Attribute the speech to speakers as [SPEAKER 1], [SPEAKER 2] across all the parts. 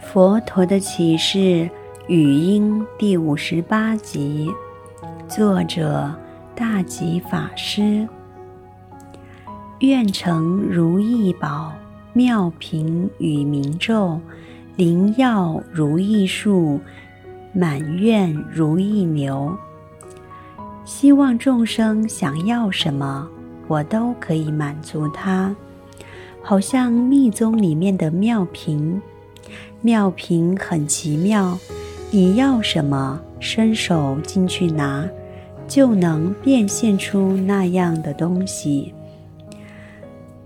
[SPEAKER 1] 佛陀的启示语音第五十八集，作者大吉法师。愿成如意宝，妙品与明咒，灵药如意树，满愿如意牛。希望众生想要什么，我都可以满足他，好像密宗里面的妙瓶。妙瓶很奇妙，你要什么，伸手进去拿，就能变现出那样的东西。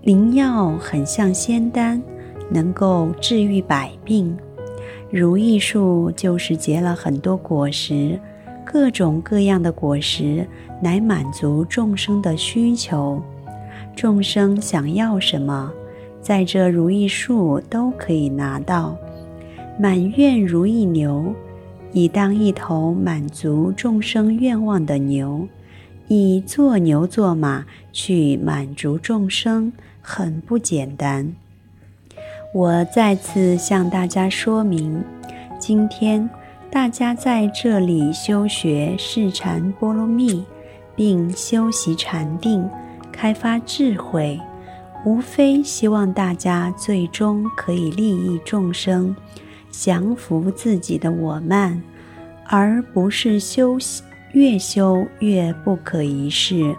[SPEAKER 1] 灵药很像仙丹，能够治愈百病。如意树就是结了很多果实，各种各样的果实来满足众生的需求。众生想要什么，在这如意树都可以拿到。满愿如意牛，以当一头满足众生愿望的牛，以做牛做马去满足众生，很不简单。我再次向大家说明，今天大家在这里修学释禅波罗蜜，并修习禅定，开发智慧，无非希望大家最终可以利益众生。降服自己的我慢，而不是修越修越不可一世，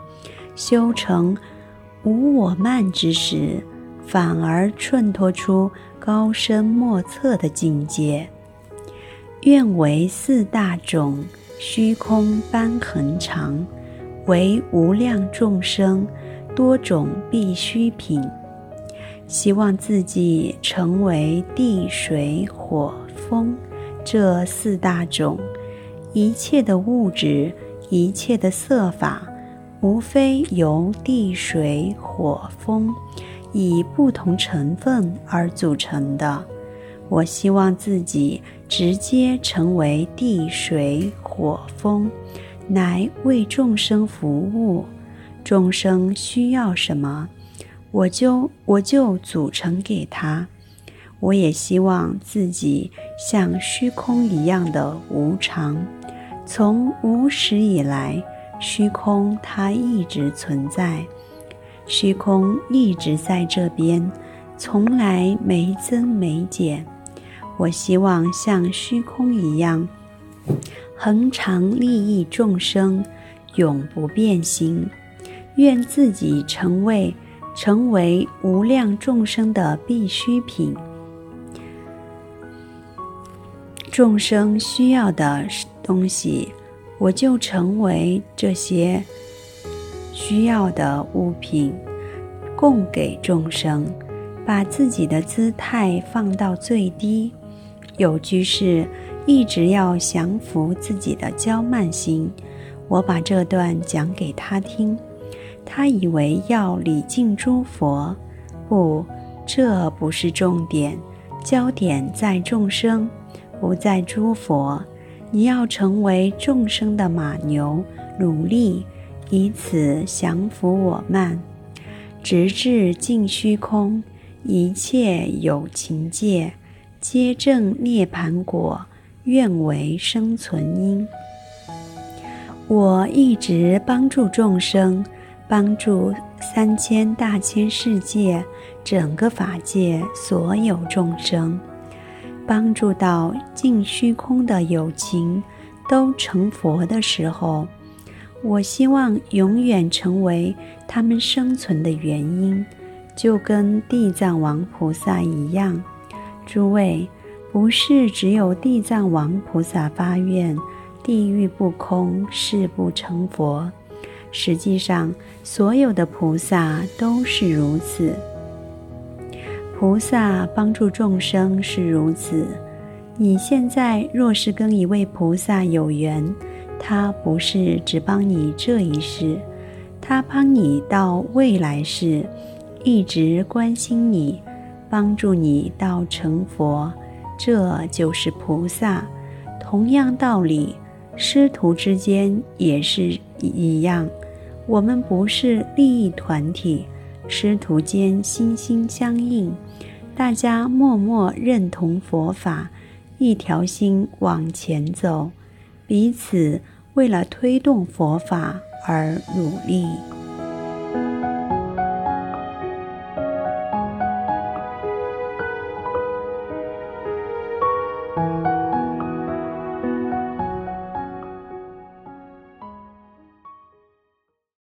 [SPEAKER 1] 修成无我慢之时，反而衬托出高深莫测的境界。愿为四大种，虚空般恒常，为无量众生多种必需品。希望自己成为地水火风这四大种，一切的物质，一切的色法，无非由地水火风以不同成分而组成的。我希望自己直接成为地水火风，来为众生服务。众生需要什么？我就我就组成给他，我也希望自己像虚空一样的无常，从无始以来，虚空它一直存在，虚空一直在这边，从来没增没减。我希望像虚空一样，恒常利益众生，永不变心，愿自己成为。成为无量众生的必需品，众生需要的东西，我就成为这些需要的物品，供给众生，把自己的姿态放到最低。有居士一直要降服自己的骄慢心，我把这段讲给他听。他以为要礼敬诸佛，不，这不是重点，焦点在众生，不在诸佛。你要成为众生的马牛，努力以此降服我慢，直至尽虚空，一切有情界，皆证涅槃果，愿为生存因。我一直帮助众生。帮助三千大千世界，整个法界所有众生，帮助到尽虚空的有情都成佛的时候，我希望永远成为他们生存的原因，就跟地藏王菩萨一样。诸位，不是只有地藏王菩萨发愿，地狱不空，誓不成佛。实际上，所有的菩萨都是如此。菩萨帮助众生是如此。你现在若是跟一位菩萨有缘，他不是只帮你这一世，他帮你到未来世，一直关心你，帮助你到成佛，这就是菩萨。同样道理，师徒之间也是一样。我们不是利益团体，师徒间心心相印，大家默默认同佛法，一条心往前走，彼此为了推动佛法而努力。